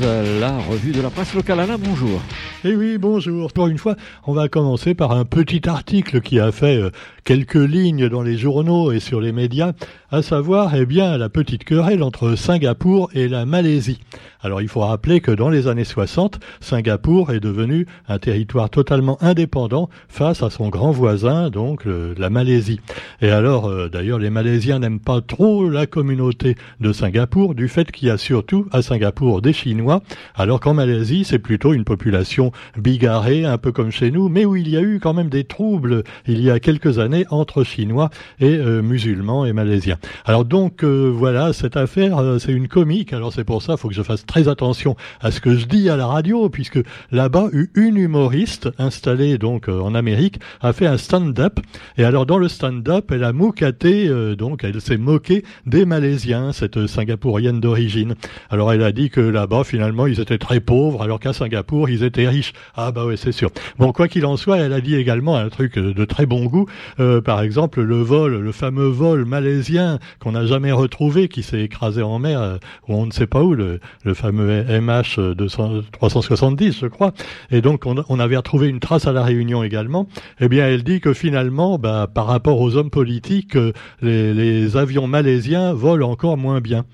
la revue de la presse locale. Alain, bonjour. Eh oui, bonjour. Pour une fois, on va commencer par un petit article qui a fait euh, quelques lignes dans les journaux et sur les médias, à savoir, eh bien, la petite querelle entre Singapour et la Malaisie. Alors, il faut rappeler que dans les années 60, Singapour est devenu un territoire totalement indépendant face à son grand voisin, donc la Malaisie. Et alors, euh, d'ailleurs, les Malaisiens n'aiment pas trop la communauté de Singapour du fait qu'il y a surtout à Singapour des Chinois, alors qu'en Malaisie, c'est plutôt une population bigarrée, un peu comme chez nous, mais où il y a eu quand même des troubles il y a quelques années entre Chinois et euh, musulmans et Malaisiens. Alors donc, euh, voilà, cette affaire, c'est une comique, alors c'est pour ça, faut que je fasse très attention à ce que je dis à la radio, puisque là-bas, une humoriste installée donc euh, en Amérique a fait un stand-up. Et alors dans le stand-up, elle a moucaté, euh, donc elle s'est moquée des Malaisiens, cette Singapourienne d'origine. Alors elle a dit que là-bas, finalement, ils étaient très pauvres, alors qu'à Singapour, ils étaient riches. Ah bah oui, c'est sûr. Bon, quoi qu'il en soit, elle a dit également un truc de très bon goût. Euh, par exemple, le vol, le fameux vol malaisien qu'on n'a jamais retrouvé, qui s'est écrasé en mer, ou on ne sait pas où, le, fameux MH 370, je crois. Et donc, on, avait retrouvé une trace à la Réunion également. Eh bien, elle dit que finalement, bah, par rapport aux hommes politiques, euh, les avions malaisiens volent encore moins bien.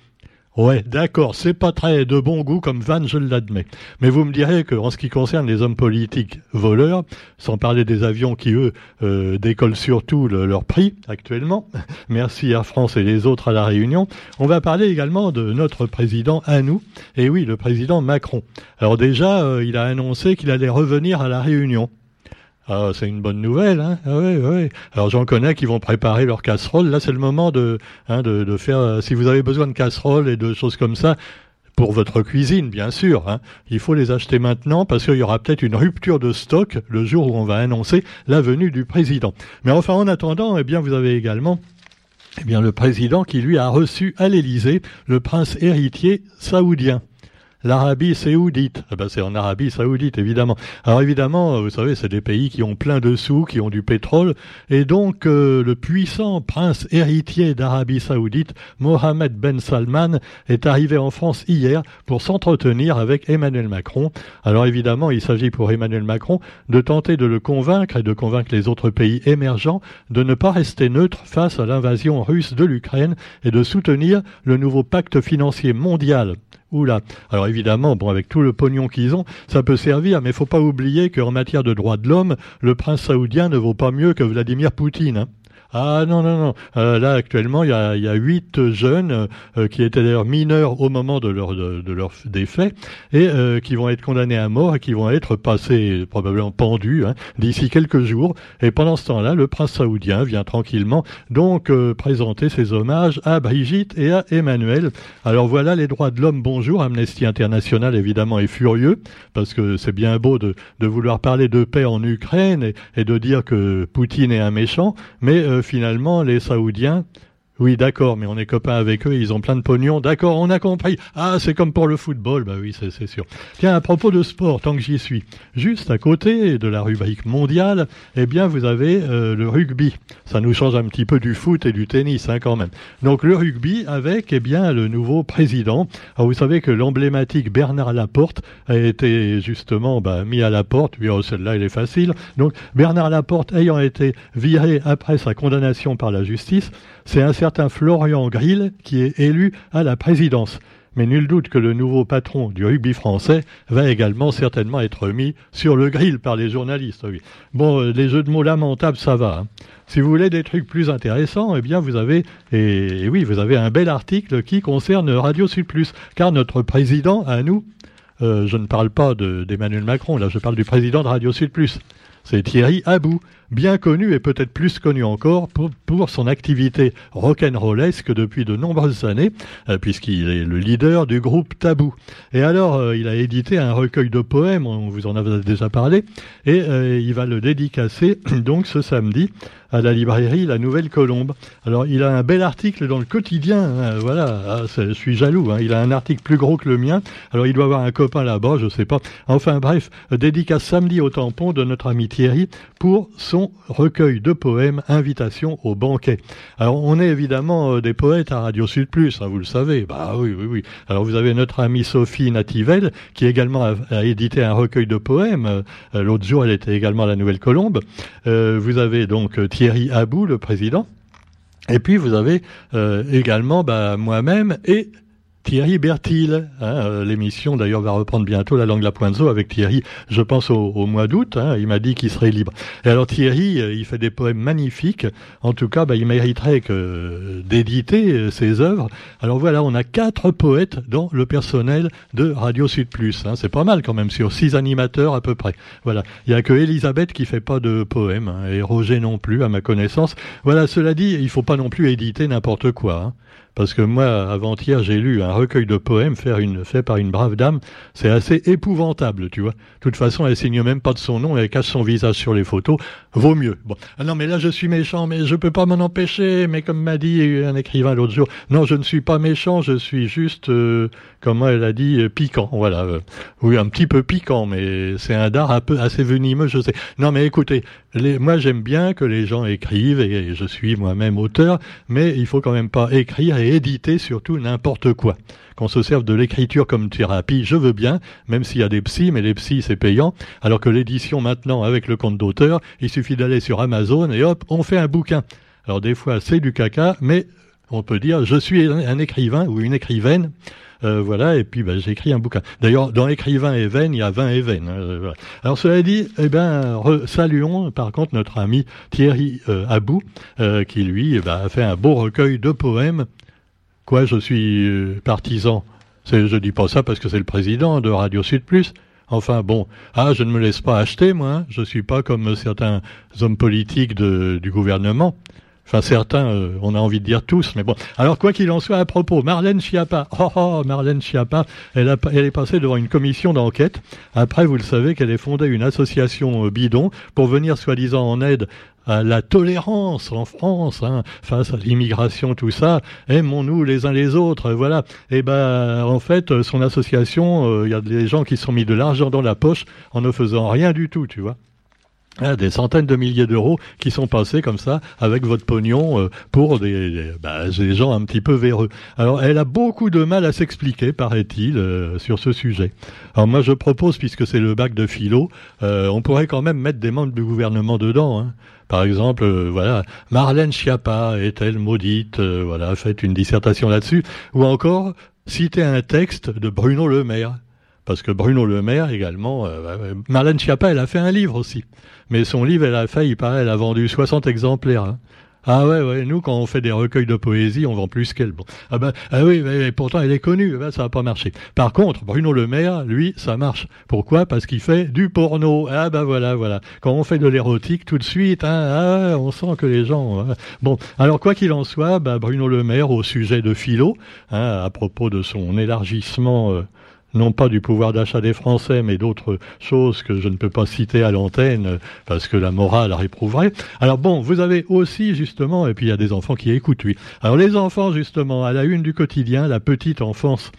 Ouais, d'accord, c'est pas très de bon goût comme van, je l'admets. Mais vous me direz que, en ce qui concerne les hommes politiques voleurs, sans parler des avions qui, eux, euh, décollent surtout leur prix actuellement, merci à France et les autres à La Réunion, on va parler également de notre président à nous, et oui, le président Macron. Alors déjà, euh, il a annoncé qu'il allait revenir à La Réunion. Ah, c'est une bonne nouvelle, hein ah, oui, oui. Alors j'en connais qui vont préparer leur casserole. Là, c'est le moment de, hein, de, de, faire. Euh, si vous avez besoin de casseroles et de choses comme ça, pour votre cuisine, bien sûr. Hein, il faut les acheter maintenant parce qu'il y aura peut-être une rupture de stock le jour où on va annoncer la venue du président. Mais enfin, en attendant, eh bien, vous avez également eh bien, le président qui lui a reçu à l'Élysée le prince héritier saoudien l'Arabie saoudite. Eh ben, c'est en Arabie saoudite, évidemment. Alors évidemment, vous savez, c'est des pays qui ont plein de sous, qui ont du pétrole, et donc euh, le puissant prince héritier d'Arabie saoudite, Mohamed Ben Salman, est arrivé en France hier pour s'entretenir avec Emmanuel Macron. Alors évidemment, il s'agit pour Emmanuel Macron de tenter de le convaincre et de convaincre les autres pays émergents de ne pas rester neutres face à l'invasion russe de l'Ukraine et de soutenir le nouveau pacte financier mondial Oula. Alors évidemment, bon, avec tout le pognon qu'ils ont, ça peut servir, mais faut pas oublier qu'en matière de droits de l'homme, le prince saoudien ne vaut pas mieux que Vladimir Poutine. Hein. Ah non, non, non. Euh, là, actuellement, il y a, y huit jeunes euh, qui étaient d'ailleurs mineurs au moment de leur, de, leur et euh, qui vont être condamnés à mort et qui vont être passés, probablement pendus, hein, d'ici quelques jours. Et pendant ce temps-là, le prince saoudien vient tranquillement donc présenter ses hommages à Brigitte et à Emmanuel. Alors voilà les droits de l'homme, bonjour. Amnesty International, évidemment, est furieux parce que c'est bien beau de, de, vouloir parler de paix en Ukraine et, et, de dire que Poutine est un méchant, mais finalement, les Saoudiens oui, d'accord, mais on est copains avec eux, ils ont plein de pognon. D'accord, on a compris. Ah, c'est comme pour le football, bah oui, c'est sûr. Tiens, à propos de sport, tant que j'y suis, juste à côté de la rubrique mondiale, eh bien, vous avez euh, le rugby. Ça nous change un petit peu du foot et du tennis, hein, quand même. Donc, le rugby avec, eh bien, le nouveau président. Alors, vous savez que l'emblématique Bernard Laporte a été justement bah, mis à la porte. Oui, oh, celle-là, elle est facile. Donc, Bernard Laporte ayant été viré après sa condamnation par la justice, c'est un certain Florian Grill qui est élu à la présidence. Mais nul doute que le nouveau patron du rugby français va également certainement être mis sur le grill par les journalistes. Bon, euh, les jeux de mots lamentables, ça va. Hein. Si vous voulez des trucs plus intéressants, eh bien vous avez, et, oui, vous avez un bel article qui concerne Radio Sud Plus, car notre président, à nous, euh, je ne parle pas d'Emmanuel Macron, là je parle du président de Radio Sud Plus, c'est Thierry Abou bien connu et peut-être plus connu encore pour, son activité rock'n'rollesque depuis de nombreuses années, euh, puisqu'il est le leader du groupe Tabou. Et alors, euh, il a édité un recueil de poèmes, on vous en a déjà parlé, et euh, il va le dédicacer donc ce samedi à la librairie La Nouvelle Colombe. Alors, il a un bel article dans le quotidien, hein, voilà, ah, je suis jaloux, hein, il a un article plus gros que le mien, alors il doit avoir un copain là-bas, je sais pas. Enfin bref, dédicace samedi au tampon de notre ami Thierry pour ce recueil de poèmes Invitation au banquet. Alors on est évidemment des poètes à Radio Sud Plus, hein, vous le savez. Bah oui, oui, oui. Alors vous avez notre amie Sophie Nativelle qui également a, édité un recueil de poèmes. L'autre jour, elle était également à la Nouvelle Colombe. vous avez donc Thierry Abou, le président. Et puis vous avez également bah, moi-même et Thierry Bertil. Hein, euh, l'émission d'ailleurs va reprendre bientôt la langue la pointe avec Thierry, je pense au, mois d'août. Hein, il m'a dit qu'il serait libre. Et alors Thierry, euh, il fait des poèmes magnifiques. En tout cas, bah, il mériterait que d'éditer euh, ses œuvres. Alors voilà, on a quatre poètes dans le personnel de Radio Sud Plus. Hein. C'est pas mal quand même sur six animateurs à peu près. Voilà, il y a que Elisabeth qui fait pas de poèmes et Roger non plus à ma connaissance. Voilà, cela dit, il faut pas non plus éditer n'importe quoi. Parce que moi, avant-hier, j'ai lu un recueil de poèmes fait, une, fait par une brave dame. C'est assez épouvantable, tu vois. De toute façon, elle signe même pas de son nom, elle cache son visage sur les photos. Vaut mieux. Bon. Ah non, mais là, je suis méchant, mais je peux pas m'en empêcher. Mais comme m'a dit un écrivain l'autre jour, non, je ne suis pas méchant, je suis juste, euh, comment elle a dit, euh, piquant. Voilà. Euh, oui, un petit peu piquant, mais c'est un dard un peu assez venimeux, je sais. Non, mais écoutez, moi, j'aime bien que les gens écrivent et je suis moi-même auteur, mais il faut quand même pas écrire éditer surtout n'importe quoi. Qu'on se serve de l'écriture comme thérapie, je veux bien, même s'il y a des psys, mais les psys c'est payant, alors que l'édition maintenant avec le compte d'auteur, il suffit d'aller sur Amazon et hop, on fait un bouquin. Alors des fois c'est du caca, mais on peut dire je suis un écrivain ou une écrivaine. Euh, voilà, et puis ben, j'écris un bouquin. D'ailleurs, dans écrivain et veine, il y a 20 et. Hein, Alors cela dit, eh ben, saluons par contre notre ami Thierry euh, Abou, euh, qui lui eh ben, a fait un beau recueil de poèmes Quoi, je suis euh, partisan? Je dis pas ça parce que c'est le président de Radio Sud Plus. Enfin bon, ah, je ne me laisse pas acheter, moi. Hein. Je suis pas comme certains hommes politiques du gouvernement. Enfin, certains, euh, on a envie de dire tous, mais bon. Alors, quoi qu'il en soit, à propos, Marlène Schiappa, oh, oh Marlène Schiappa, elle, elle est passée devant une commission d'enquête. Après, vous le savez qu'elle est fondée une association euh, bidon pour venir soi-disant en aide à la tolérance en France hein, face à l'immigration, tout ça. Aimons-nous les uns les autres, voilà. Et eh ben, en fait, son association, euh, il y a des gens qui se sont mis de l'argent dans la poche en ne faisant rien du tout, tu vois. Ah, des centaines de milliers d'euros qui sont passés comme ça avec votre pognon euh, pour des, bah, des, gens un petit peu véreux. Alors elle a beaucoup de mal à s'expliquer, paraît-il, euh, sur ce sujet. Alors moi je propose, puisque c'est le bac de philo, on pourrait quand même mettre des membres du gouvernement dedans. Hein. Par exemple, euh, voilà, Marlène Schiappa est-elle maudite euh, Voilà, faites une dissertation là-dessus. Ou encore, citer un texte de Bruno Le Maire. Parce que Bruno Le Maire également, euh, Marlène Schiappa, elle a fait un livre aussi. Mais son livre, elle a fait, il paraît, elle a vendu 60 exemplaires. Hein. Ah ouais, ouais, nous, quand on fait des recueils de poésie, on vend plus qu'elle. Bon. Ah ben, ah oui, mais, pourtant, elle est connue, ben, ça n'a pas marché. Par contre, Bruno Le Maire, lui, ça marche. Pourquoi? Parce qu'il fait du porno. Ah ben voilà, voilà. Quand on fait de l'érotique, tout de suite, hein, ah, on sent que les gens... Hein. Bon, alors quoi qu'il en soit, ben, Bruno Le Maire, au sujet de philo, hein, à propos de son élargissement... Euh, non pas du pouvoir d'achat des Français, mais d'autres choses que je ne peux pas citer à l'antenne parce que la morale réprouverait. Alors bon, vous avez aussi justement, et puis il y a des enfants qui écoutent, oui. Alors les enfants justement, à la une du quotidien, la petite enfance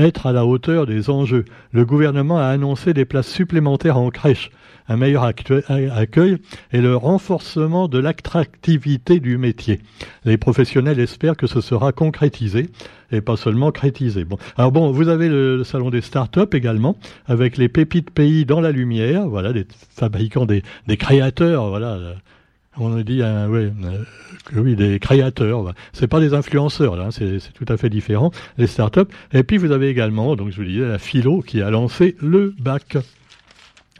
être à la hauteur des enjeux. Le gouvernement a annoncé des places supplémentaires en crèche, un meilleur accueil et le renforcement de l'attractivité du métier. Les professionnels espèrent que ce sera concrétisé et pas seulement crétisé. Bon, alors bon, vous avez le, salon des startups également, avec les pépites pays dans la lumière, voilà, des fabricants, des, des créateurs, voilà on a dit euh, euh, oui, des créateurs. C'est pas des influenceurs, là, hein, c'est tout à fait différent, les startups. Et puis vous avez également, donc je vous disais, la philo qui a lancé le bac.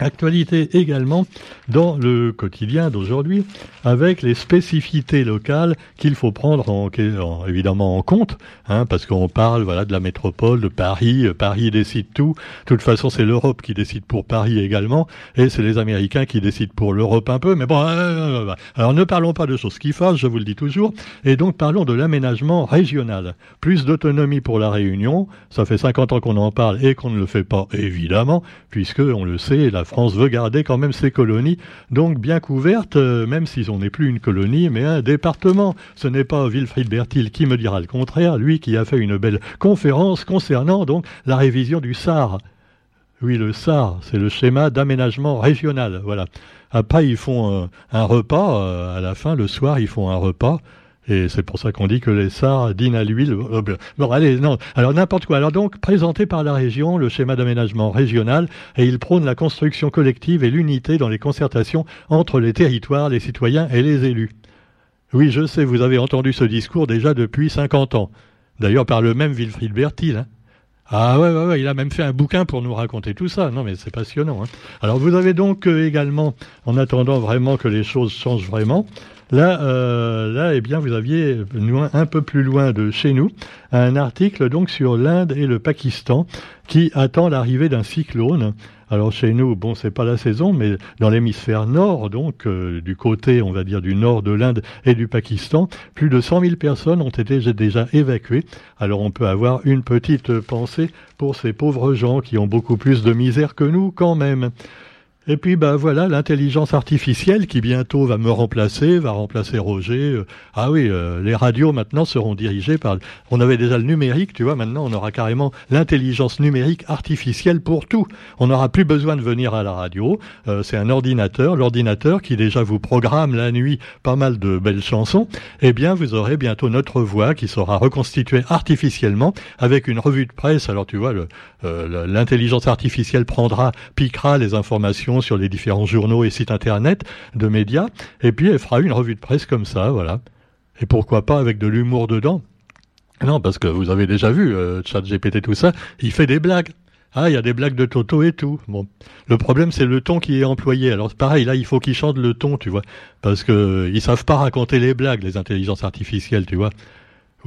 Actualité également dans le quotidien d'aujourd'hui avec les spécificités locales qu'il faut prendre en, évidemment en compte, hein, parce qu'on parle voilà de la métropole de Paris, euh, Paris décide tout. De toute façon, c'est l'Europe qui décide pour Paris également, et c'est les Américains qui décident pour l'Europe un peu. Mais bon, euh, euh, alors ne parlons pas de choses qui fassent, je vous le dis toujours, et donc parlons de l'aménagement régional. Plus d'autonomie pour la Réunion, ça fait 50 ans qu'on en parle et qu'on ne le fait pas évidemment, puisque on le sait, la France veut garder quand même ses colonies, donc bien couvertes, euh, même si on n'est plus une colonie, mais un département. Ce n'est pas Wilfried Bertil qui me dira le contraire, lui qui a fait une belle conférence concernant donc la révision du SAR Oui, le SAR, c'est le schéma d'aménagement régional. Voilà. Après, ils font un repas. à la fin, le soir, ils font un repas. Et c'est pour ça qu'on dit que les SAR dînent à l'huile. Bon, allez, non. Alors, n'importe quoi. Alors, donc, présenté par la région, le schéma d'aménagement régional, et il prône la construction collective et l'unité dans les concertations entre les territoires, les citoyens et les élus. Oui, je sais, vous avez entendu ce discours déjà depuis 50 ans. D'ailleurs, par le même Wilfried Bertil. Hein. Ah ouais, ouais, ouais, il a même fait un bouquin pour nous raconter tout ça. Non, mais c'est passionnant. Hein. Alors, vous avez donc euh, également, en attendant vraiment que les choses changent vraiment, Là, euh, là, eh bien, vous aviez un peu plus loin de chez nous un article donc sur l'Inde et le Pakistan qui attend l'arrivée d'un cyclone. Alors chez nous, bon, c'est pas la saison, mais dans l'hémisphère nord, donc euh, du côté, on va dire, du nord de l'Inde et du Pakistan, plus de 100 000 personnes ont été déjà évacuées. Alors on peut avoir une petite pensée pour ces pauvres gens qui ont beaucoup plus de misère que nous quand même. Et puis ben voilà l'intelligence artificielle qui bientôt va me remplacer, va remplacer Roger. Euh, ah oui, euh, les radios maintenant seront dirigées par. On avait déjà le numérique, tu vois. Maintenant, on aura carrément l'intelligence numérique artificielle pour tout. On n'aura plus besoin de venir à la radio. Euh, c'est un ordinateur, l'ordinateur qui déjà vous programme la nuit pas mal de belles chansons. Eh bien, vous aurez bientôt notre voix qui sera reconstituée artificiellement avec une revue de presse. Alors tu vois, l'intelligence artificielle prendra, piquera les informations sur les différents journaux et sites internet de médias, et puis elle fera une revue de presse comme ça, voilà. Et pourquoi pas avec de l'humour dedans Non, parce que vous avez déjà vu, euh, Chat GPT, tout ça, il fait des blagues. Ah, il y a des blagues de Toto et tout. Bon, le problème c'est le ton qui est employé. Alors pareil, là il faut qu'ils chantent le ton, tu vois, parce que ils savent pas raconter les blagues, les intelligences artificielles, tu vois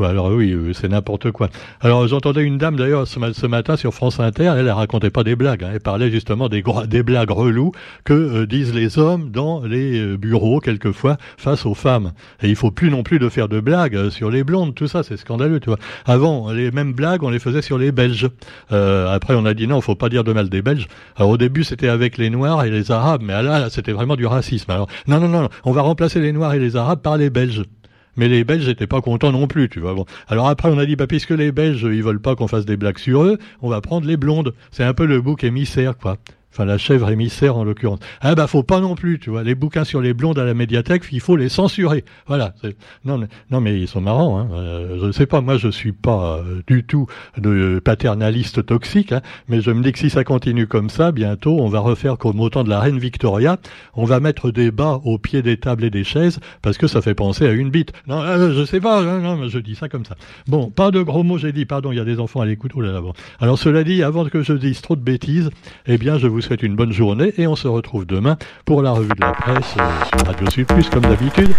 alors oui, euh, c'est n'importe quoi. Alors j'entendais une dame d'ailleurs ce, matin sur France Inter, elle, elle racontait pas des blagues, hein. elle parlait justement des, des blagues relous que euh, disent les hommes dans les euh, bureaux quelquefois face aux femmes. Et il faut plus non plus de faire de blagues sur les blondes, tout ça, c'est scandaleux, tu vois. Avant, les mêmes blagues, on les faisait sur les Belges. après, on a dit non, faut pas dire de mal des Belges. Alors au début, c'était avec les Noirs et les Arabes, mais là, là c'était vraiment du racisme. Alors non, non, non, on va remplacer les Noirs et les Arabes par les Belges. Mais les Belges n'étaient pas contents non plus, tu vois. Alors après, on a dit, bah, puisque les Belges, ils veulent pas qu'on fasse des blagues sur eux, on va prendre les blondes. C'est un peu le bouc émissaire, quoi enfin la chèvre émissaire en l'occurrence. Ah bah faut pas non plus, tu vois, les bouquins sur les blondes à la médiathèque, il faut les censurer. Voilà. Non, mais, non mais ils sont marrants. Hein. Euh, je ne sais pas, moi je suis pas euh, du tout de paternaliste toxique, hein, mais je me dis que si ça continue comme ça, bientôt on va refaire comme au temps de la reine Victoria, on va mettre des bas au pied des tables et des chaises parce que ça fait penser à une bite. Non, euh, je sais pas, non, non, mais je dis ça comme ça. Bon, pas de gros mots, j'ai dit, pardon, il y a des enfants à l'écoute. Oh là là, bon. Alors cela dit, avant que je dise trop de bêtises, eh bien je vous souhaite une bonne journée et on se retrouve demain pour la revue de la presse euh, sur Radio Sud Plus comme d'habitude.